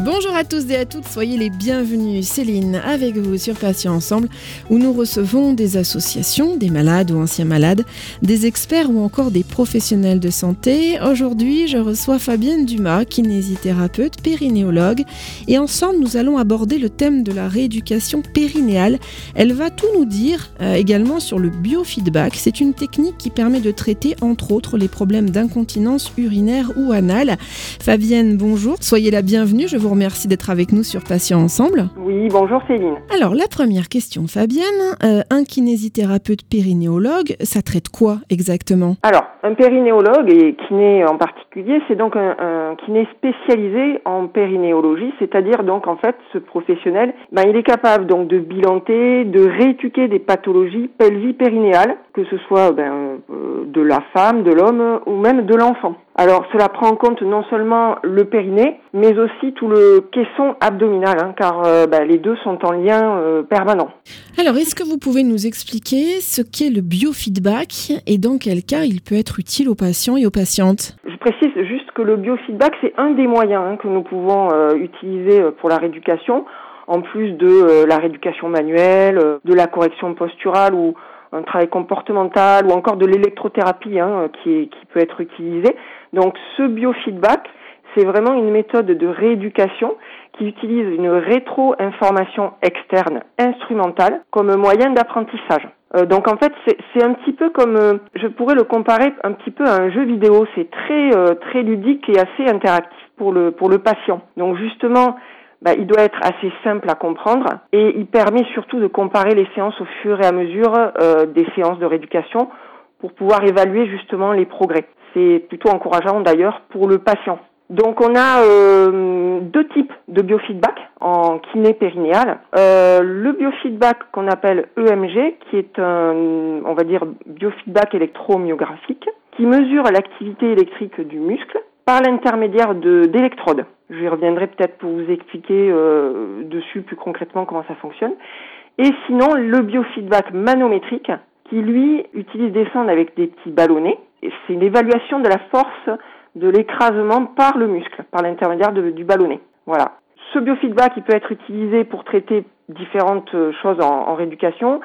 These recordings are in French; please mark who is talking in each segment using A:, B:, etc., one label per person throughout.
A: Bonjour à tous et à toutes, soyez les bienvenus. Céline avec vous sur Patients Ensemble où nous recevons des associations, des malades ou anciens malades, des experts ou encore des professionnels de santé. Aujourd'hui, je reçois Fabienne Dumas, kinésithérapeute, périnéologue et ensemble nous allons aborder le thème de la rééducation périnéale. Elle va tout nous dire euh, également sur le biofeedback. C'est une technique qui permet de traiter entre autres les problèmes d'incontinence urinaire ou anale. Fabienne, bonjour, soyez la bienvenue. Je vous remercie d'être avec nous sur Patients Ensemble.
B: Oui, bonjour Céline.
A: Alors, la première question, Fabienne. Euh, un kinésithérapeute périnéologue, ça traite quoi exactement?
B: Alors, un périnéologue et kiné en particulier, c'est donc un, un, kiné spécialisé en périnéologie, c'est-à-dire donc en fait ce professionnel, ben, il est capable donc de bilanter, de rééduquer des pathologies pelvipérinéales, que ce soit ben, euh, de la femme, de l'homme ou même de l'enfant. Alors cela prend en compte non seulement le périnée, mais aussi tout le caisson abdominal, hein, car euh, ben, les deux sont en lien euh, permanent.
A: Alors, est-ce que vous pouvez nous expliquer ce qu'est le biofeedback et dans quel cas il peut être utile aux patients et aux patientes?
B: Je précise juste que le biofeedback, c'est un des moyens hein, que nous pouvons euh, utiliser pour la rééducation, en plus de euh, la rééducation manuelle, euh, de la correction posturale ou un travail comportemental ou encore de l'électrothérapie hein, qui peut être utilisée. Donc ce biofeedback, c'est vraiment une méthode de rééducation qui utilise une rétro-information externe instrumentale comme moyen d'apprentissage. Euh, donc en fait, c'est un petit peu comme, euh, je pourrais le comparer un petit peu à un jeu vidéo. C'est très euh, très ludique et assez interactif pour le pour le patient. Donc justement, bah, il doit être assez simple à comprendre et il permet surtout de comparer les séances au fur et à mesure euh, des séances de rééducation pour pouvoir évaluer justement les progrès. C'est plutôt encourageant d'ailleurs pour le patient. Donc on a euh, deux types de biofeedback en kiné périnéale. Euh, le biofeedback qu'on appelle EMG, qui est un, on va dire, biofeedback électromyographique, qui mesure l'activité électrique du muscle par l'intermédiaire de d'électrodes. Je reviendrai peut-être pour vous expliquer euh, dessus plus concrètement comment ça fonctionne. Et sinon, le biofeedback manométrique, qui lui utilise des sondes avec des petits ballonnets. C'est une évaluation de la force de l'écrasement par le muscle, par l'intermédiaire du ballonnet. Voilà. Ce biofeedback, il peut être utilisé pour traiter différentes choses en, rééducation,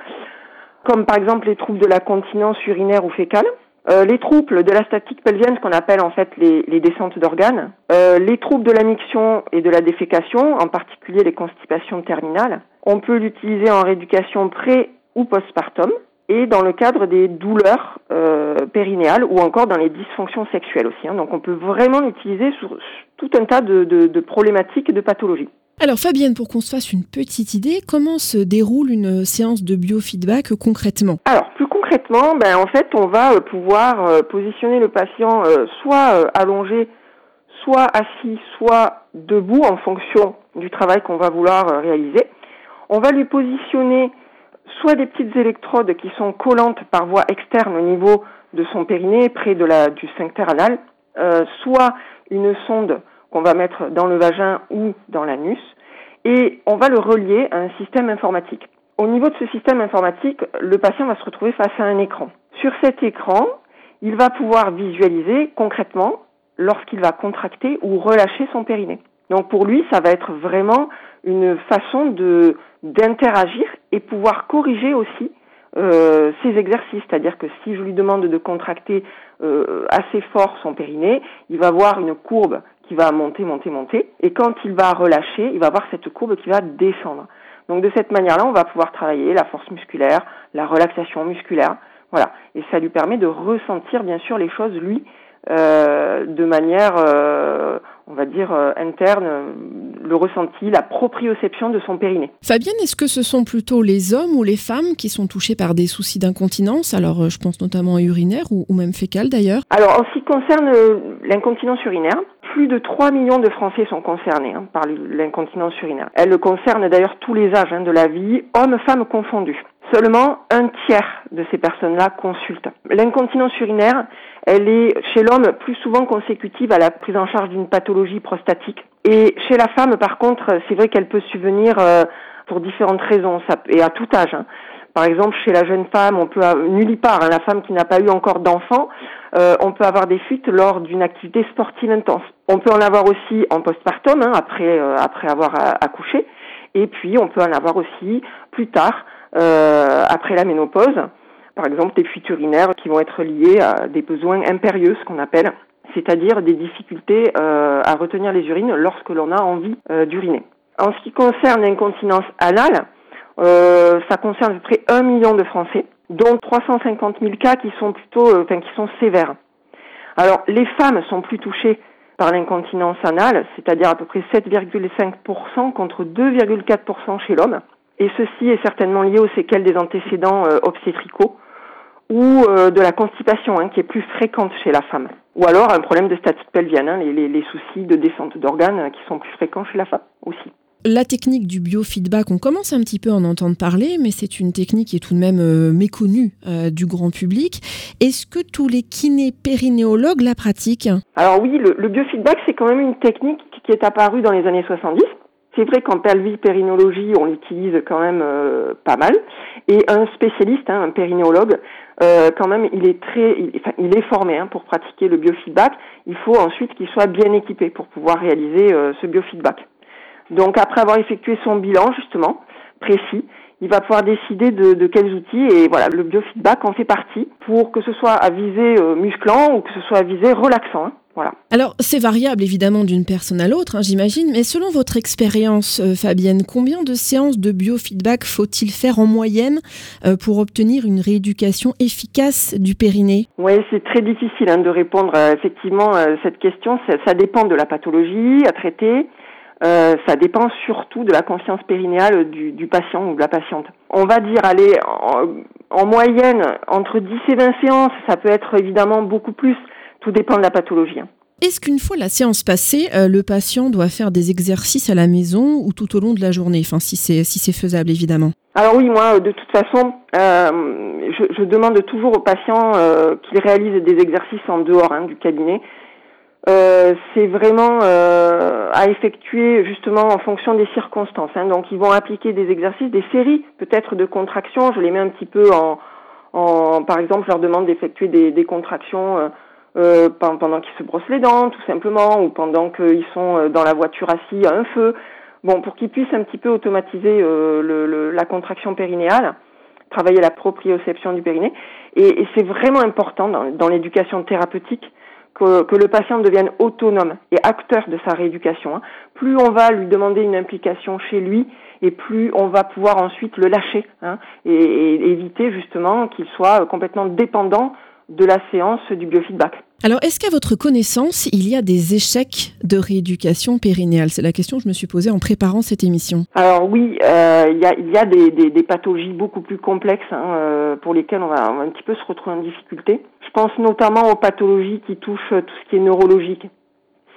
B: comme par exemple les troubles de la continence urinaire ou fécale, euh, les troubles de la statique pelvienne, ce qu'on appelle en fait les, les descentes d'organes, euh, les troubles de la miction et de la défécation, en particulier les constipations terminales. On peut l'utiliser en rééducation pré ou postpartum et dans le cadre des douleurs euh, périnéales ou encore dans les dysfonctions sexuelles aussi. Hein. Donc on peut vraiment l'utiliser sur tout un tas de, de, de problématiques et de pathologies.
A: Alors Fabienne, pour qu'on se fasse une petite idée, comment se déroule une séance de biofeedback concrètement?
B: Alors plus concrètement, ben, en fait on va pouvoir euh, positionner le patient euh, soit euh, allongé, soit assis, soit debout en fonction du travail qu'on va vouloir euh, réaliser. On va lui positionner soit des petites électrodes qui sont collantes par voie externe au niveau de son périnée, près du sphincter anal, euh, soit une sonde qu'on va mettre dans le vagin ou dans l'anus, et on va le relier à un système informatique. Au niveau de ce système informatique, le patient va se retrouver face à un écran. Sur cet écran, il va pouvoir visualiser concrètement lorsqu'il va contracter ou relâcher son périnée. Donc pour lui, ça va être vraiment une façon de d'interagir et pouvoir corriger aussi euh, ces exercices. C'est-à-dire que si je lui demande de contracter euh, assez fort son périnée, il va voir une courbe qui va monter, monter, monter. Et quand il va relâcher, il va voir cette courbe qui va descendre. Donc de cette manière-là, on va pouvoir travailler la force musculaire, la relaxation musculaire. Voilà. Et ça lui permet de ressentir bien sûr les choses, lui, euh, de manière, euh, on va dire, euh, interne, le ressenti, la proprioception de son périnée.
A: Fabienne, est-ce que ce sont plutôt les hommes ou les femmes qui sont touchés par des soucis d'incontinence Alors, je pense notamment urinaire ou, ou même fécale d'ailleurs?
B: Alors, en ce qui concerne l'incontinence urinaire, plus de 3 millions de Français sont concernés hein, par l'incontinence urinaire. Elle concerne d'ailleurs tous les âges hein, de la vie, hommes, femmes confondus. Seulement un tiers de ces personnes-là consultent. L'incontinence urinaire, elle est chez l'homme plus souvent consécutive à la prise en charge d'une pathologie prostatique. Et chez la femme, par contre, c'est vrai qu'elle peut subvenir euh, pour différentes raisons, et à tout âge. Hein. Par exemple, chez la jeune femme, on peut nullipare, hein, la femme qui n'a pas eu encore d'enfant, on peut avoir des fuites lors d'une activité sportive intense. On peut en avoir aussi en postpartum, hein, après, après avoir accouché. Et puis, on peut en avoir aussi plus tard, après la ménopause. Par exemple, des fuites urinaires qui vont être liées à des besoins impérieux, ce qu'on appelle, c'est-à-dire des difficultés à retenir les urines lorsque l'on a envie d'uriner. En ce qui concerne l'incontinence anale, euh, ça concerne à peu près 1 million de Français, dont 350 000 cas qui sont plutôt, euh, enfin, qui sont sévères. Alors, les femmes sont plus touchées par l'incontinence anale, c'est-à-dire à peu près 7,5% contre 2,4% chez l'homme. Et ceci est certainement lié aux séquelles des antécédents euh, obstétricaux ou de la constipation hein, qui est plus fréquente chez la femme. Ou alors un problème de statite pelvienne, hein, les, les, les, soucis de descente d'organes qui sont plus fréquents chez la femme aussi.
A: La technique du biofeedback, on commence un petit peu à en entendre parler, mais c'est une technique qui est tout de même euh, méconnue euh, du grand public. Est-ce que tous les kinépérinéologues la pratiquent?
B: Alors oui, le, biofeedback, c'est quand même une technique qui est apparue dans les années 70. C'est vrai qu'en pelvipérinologie, on l'utilise quand même euh, pas mal. Et un spécialiste, hein, un périnéologue, quand même, il est très, il, est formé hein, pour pratiquer le biofeedback. Il faut ensuite qu'il soit bien équipé pour pouvoir réaliser ce biofeedback. Donc après avoir effectué son bilan justement précis, il va pouvoir décider de, quels outils et voilà le biofeedback en fait partie pour que ce soit à visée euh, musclant ou que ce soit à visée relaxant. Hein. Voilà.
A: Alors, c'est variable évidemment d'une personne à l'autre, hein, j'imagine, mais selon votre expérience, euh, Fabienne, combien de séances de biofeedback faut-il faire en moyenne euh, pour obtenir une rééducation efficace du périnée?
B: Oui, c'est très difficile hein, de répondre effectivement à cette question. ça, dépend de la pathologie à traiter. Euh, ça dépend surtout de la conscience périnéale du, du, patient ou de la patiente. On va dire, aller en, moyenne, entre 10 et 20 séances, ça peut être évidemment beaucoup plus, tout dépend de la pathologie. Hein.
A: Est-ce qu'une fois la séance passée, euh, le patient doit faire des exercices à la maison ou tout au long de la journée? Enfin, si c'est si faisable, évidemment.
B: Alors oui, moi, de toute façon, euh, je, je, demande toujours aux patients euh, qu'ils réalisent des exercices en dehors hein, du cabinet. Euh, c'est vraiment euh, à effectuer justement en fonction des circonstances. Hein. Donc ils vont appliquer des exercices, des séries peut-être de contractions. Je les mets un petit peu en, en par exemple, je leur demande d'effectuer des, des, contractions euh, euh pendant qu'ils se brossent les dents, tout simplement, ou pendant qu'ils sont dans la voiture assis à un feu. Bon, pour qu'ils puissent un petit peu automatiser le, la contraction périnéale, travailler la proprioception du périnée. Et, et c'est vraiment important dans, dans l'éducation thérapeutique que, le patient devienne autonome et acteur de sa rééducation. Hein. Plus on va lui demander une implication chez lui, et plus on va pouvoir ensuite le lâcher hein, et, éviter justement qu'il soit complètement dépendant de la séance du biofeedback.
A: Alors, est-ce qu'à votre connaissance, il y a des échecs de rééducation périnéale? C'est la question que je me suis posée en préparant cette émission.
B: Alors oui, euh, il, y a, il y a des, des, pathologies beaucoup plus complexes hein, euh, pour lesquelles on va, on va, un petit peu se retrouver en difficulté. Je pense notamment aux pathologies qui touchent tout ce qui est neurologique.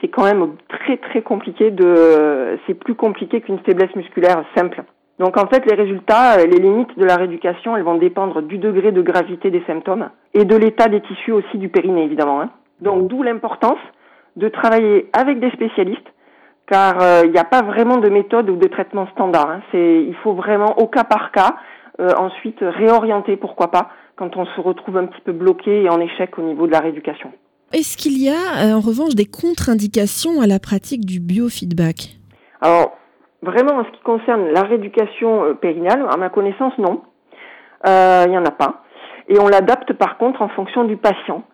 B: C'est quand même très très compliqué de, c'est plus compliqué qu'une faiblesse musculaire simple. Donc en fait, les résultats, euh, les limites de la rééducation, elles vont dépendre du degré de gravité des symptômes et de l'état des tissus aussi du périnée, évidemment. Hein. Donc d'où l'importance de travailler avec des spécialistes, car euh, il n'y a pas vraiment de méthode ou de traitement standard. Hein. C'est, il faut vraiment au cas par cas euh, ensuite réorienter, pourquoi pas, quand on se retrouve un petit peu bloqué et en échec au niveau de la rééducation.
A: Est-ce qu'il y a en revanche des contre-indications à la pratique du biofeedback?
B: Alors Vraiment, en ce qui concerne la rééducation euh, périnale, à ma connaissance, non. Euh, il n'y en a pas. Et on l'adapte par contre en fonction du patient.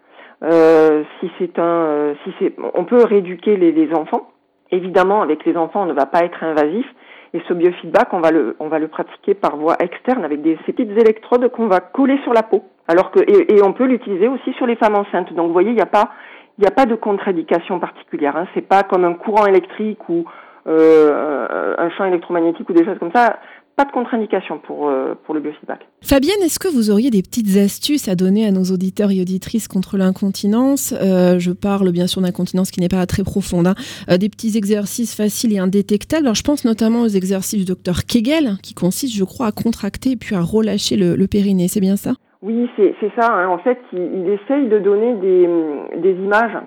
B: Euh, si c'est un, si c'est, on peut rééduquer les, enfants. Évidemment, avec les enfants, on ne va pas être invasif. Et ce biofeedback, on va le, on va le pratiquer par voie externe avec des, ces petites électrodes qu'on va coller sur la peau. Alors que, et, on peut l'utiliser aussi sur les femmes enceintes. Donc, vous voyez, il n'y a pas, il n'y a pas de contre-indication particulière. Hein. C'est pas comme un courant électrique ou euh, un champ électromagnétique ou des choses comme ça, pas de contre-indication pour, euh, pour le biofeedback.
A: Fabienne, est-ce que vous auriez des petites astuces à donner à nos auditeurs et auditrices contre l'incontinence? Euh, Je parle bien sûr d'incontinence qui n'est pas très profonde. Hein. des petits exercices faciles et indétectables. Alors, je pense notamment aux exercices du docteur Kegel, qui consistent, je crois, à contracter et puis à relâcher le, périnée. C'est bien ça?
B: Oui, c'est ça. Hein. En fait, il, il, essaye de donner des, des images euh,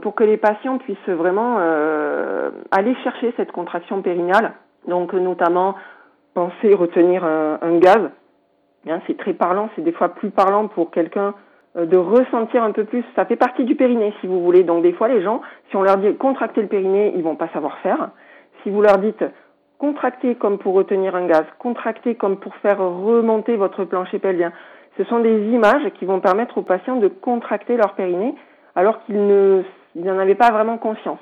B: pour que les patients puissent vraiment euh, aller chercher cette contraction périnéale. Donc notamment penser retenir un, gaz. Hein, c'est très parlant, c'est des fois plus parlant pour quelqu'un euh, de ressentir un peu plus. Ça fait partie du périnée, si vous voulez. Donc des fois, les gens, si on leur dit contracter le périnée, ils vont pas savoir faire. Si vous leur dites contracter comme pour retenir un gaz, contracter comme pour faire remonter votre plancher pelvien, ce sont des images qui vont permettre aux patients de contracter leur périnée alors qu'ils n'en avaient pas vraiment conscience.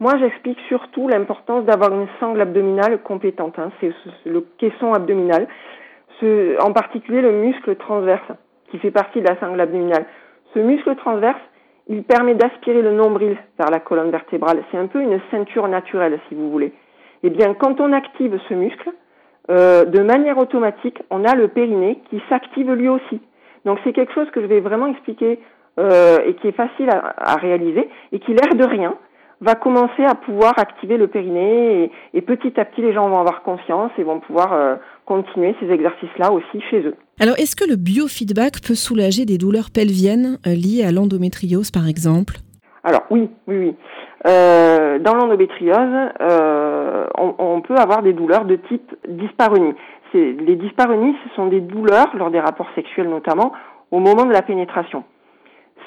B: Moi, j'explique surtout l'importance d'avoir une sangle abdominale compétente. Hein. C'est le caisson abdominal, en particulier le muscle transverse qui fait partie de la sangle abdominale. Ce muscle transverse, il permet d'aspirer le nombril vers la colonne vertébrale. C'est un peu une ceinture naturelle, si vous voulez. Eh bien, quand on active ce muscle, euh, de manière automatique, on a le périnée qui s'active lui aussi. Donc c'est quelque chose que je vais vraiment expliquer euh, et qui est facile à, à réaliser et qui, l'air de rien, va commencer à pouvoir activer le périnée et, petit à petit les gens vont avoir confiance et vont pouvoir euh, continuer ces exercices-là aussi chez eux.
A: Alors est-ce que le biofeedback peut soulager des douleurs pelviennes euh, liées à l'endométriose par exemple?
B: Alors oui, oui, oui. Euh, dans l'endométriose, on, on, peut avoir des douleurs de type dyspareunie. Les dyspareunies, ce sont des douleurs lors des rapports sexuels notamment au moment de la pénétration.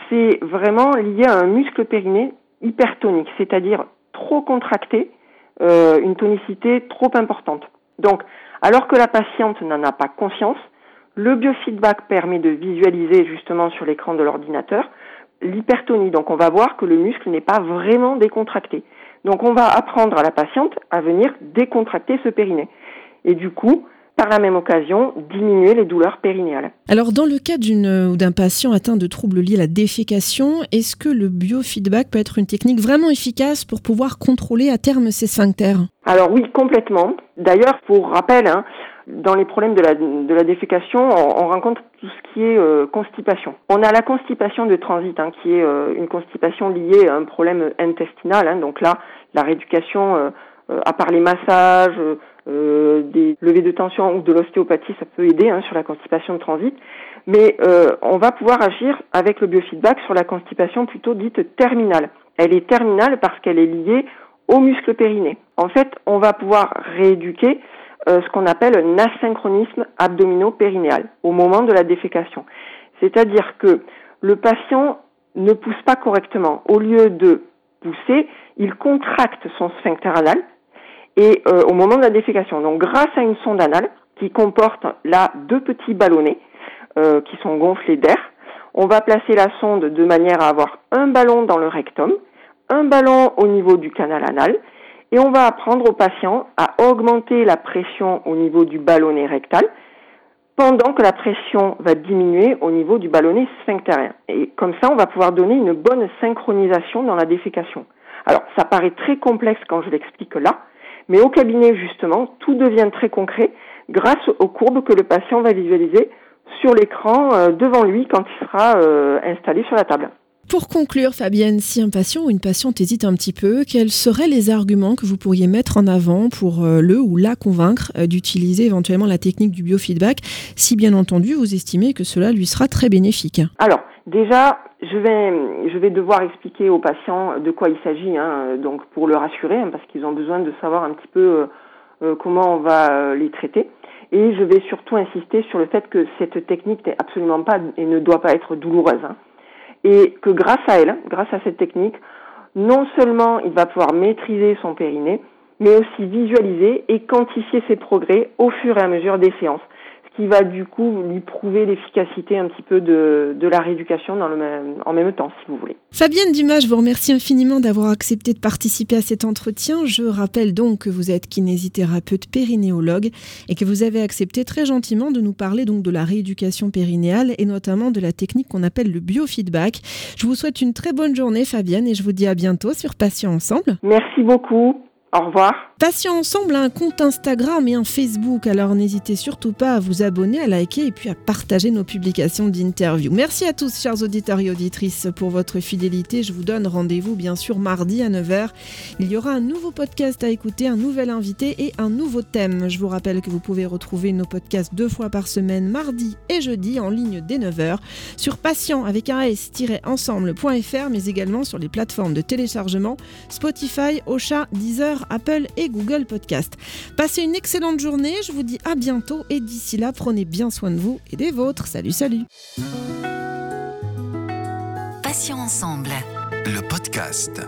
B: C'est vraiment lié à un muscle périnée hypertonique, c'est-à-dire trop contracté, euh, une tonicité trop importante. Donc, alors que la patiente n'en a pas conscience, le biofeedback permet de visualiser justement sur l'écran de l'ordinateur l'hypertonie. Donc, on va voir que le muscle n'est pas vraiment décontracté. Donc, on va apprendre à la patiente à venir décontracter ce périnée. Et du coup, par la même occasion diminuer les douleurs périnéales.
A: Alors dans le cas d'une ou d'un patient atteint de troubles liés à la défécation, est-ce que le biofeedback peut être une technique vraiment efficace pour pouvoir contrôler à terme ces sphincters?
B: Alors oui, complètement. D'ailleurs, pour rappel, hein, dans les problèmes de la, de la défécation, on, rencontre tout ce qui est euh, constipation. On a la constipation de transit, hein, qui est euh, une constipation liée à un problème intestinal. Hein, donc là, la rééducation, euh, à part les massages, euh, des levées de tension ou de l'ostéopathie, ça peut aider hein, sur la constipation de transit. Mais euh, on va pouvoir agir avec le biofeedback sur la constipation plutôt dite terminale. Elle est terminale parce qu'elle est liée au muscle périnée. En fait, on va pouvoir rééduquer euh, ce qu'on appelle un asynchronisme abdominopérinéal au moment de la défécation. C'est-à-dire que le patient ne pousse pas correctement. Au lieu de pousser, il contracte son sphincter anal, et euh, au moment de la défécation. Donc grâce à une sonde anale qui comporte là deux petits ballonnets euh, qui sont gonflés d'air, on va placer la sonde de manière à avoir un ballon dans le rectum, un ballon au niveau du canal anal, et on va apprendre au patient à augmenter la pression au niveau du ballonnet rectal, pendant que la pression va diminuer au niveau du ballonnet sphinctérien. Et comme ça, on va pouvoir donner une bonne synchronisation dans la défécation. Alors, ça paraît très complexe quand je l'explique là, mais au cabinet, justement, tout devient très concret grâce aux courbes que le patient va visualiser sur l'écran euh, devant lui quand il sera euh, installé sur la table.
A: Pour conclure, Fabienne, si un patient ou une patiente hésite un petit peu, quels seraient les arguments que vous pourriez mettre en avant pour euh, le ou la convaincre d'utiliser éventuellement la technique du biofeedback, si bien entendu vous estimez que cela lui sera très bénéfique?
B: Alors, déjà, je vais, je vais devoir expliquer aux patients de quoi il s'agit, hein, donc pour le rassurer, hein, parce qu'ils ont besoin de savoir un petit peu euh, comment on va euh, les traiter. Et je vais surtout insister sur le fait que cette technique n'est absolument pas et ne doit pas être douloureuse. Hein. et que grâce à elle, grâce à cette technique, non seulement il va pouvoir maîtriser son périnée, mais aussi visualiser et quantifier ses progrès au fur et à mesure des séances qui va du coup lui prouver l'efficacité un petit peu de, de la rééducation dans le même, en même temps, si vous voulez.
A: Fabienne Dumas, je vous remercie infiniment d'avoir accepté de participer à cet entretien. Je rappelle donc que vous êtes kinésithérapeute périnéologue et que vous avez accepté très gentiment de nous parler donc de la rééducation périnéale et notamment de la technique qu'on appelle le biofeedback. Je vous souhaite une très bonne journée Fabienne et je vous dis à bientôt sur Patient Ensemble.
B: Merci beaucoup. Au revoir.
A: Patients Ensemble a un compte Instagram et un Facebook, alors n'hésitez surtout pas à vous abonner, à liker et puis à partager nos publications d'interviews. Merci à tous, chers auditeurs et auditrices, pour votre fidélité. Je vous donne rendez-vous bien sûr mardi à 9h. Il y aura un nouveau podcast à écouter, un nouvel invité et un nouveau thème. Je vous rappelle que vous pouvez retrouver nos podcasts deux fois par semaine, mardi et jeudi, en ligne dès 9h, sur patient avec un s-ensemble.fr, mais également sur les plateformes de téléchargement Spotify, Ocha, Deezer, Apple et Google Podcast. Passez une excellente journée, je vous dis à bientôt et d'ici là, prenez bien soin de vous et des vôtres. Salut, salut
C: Patient ensemble.
D: Le podcast.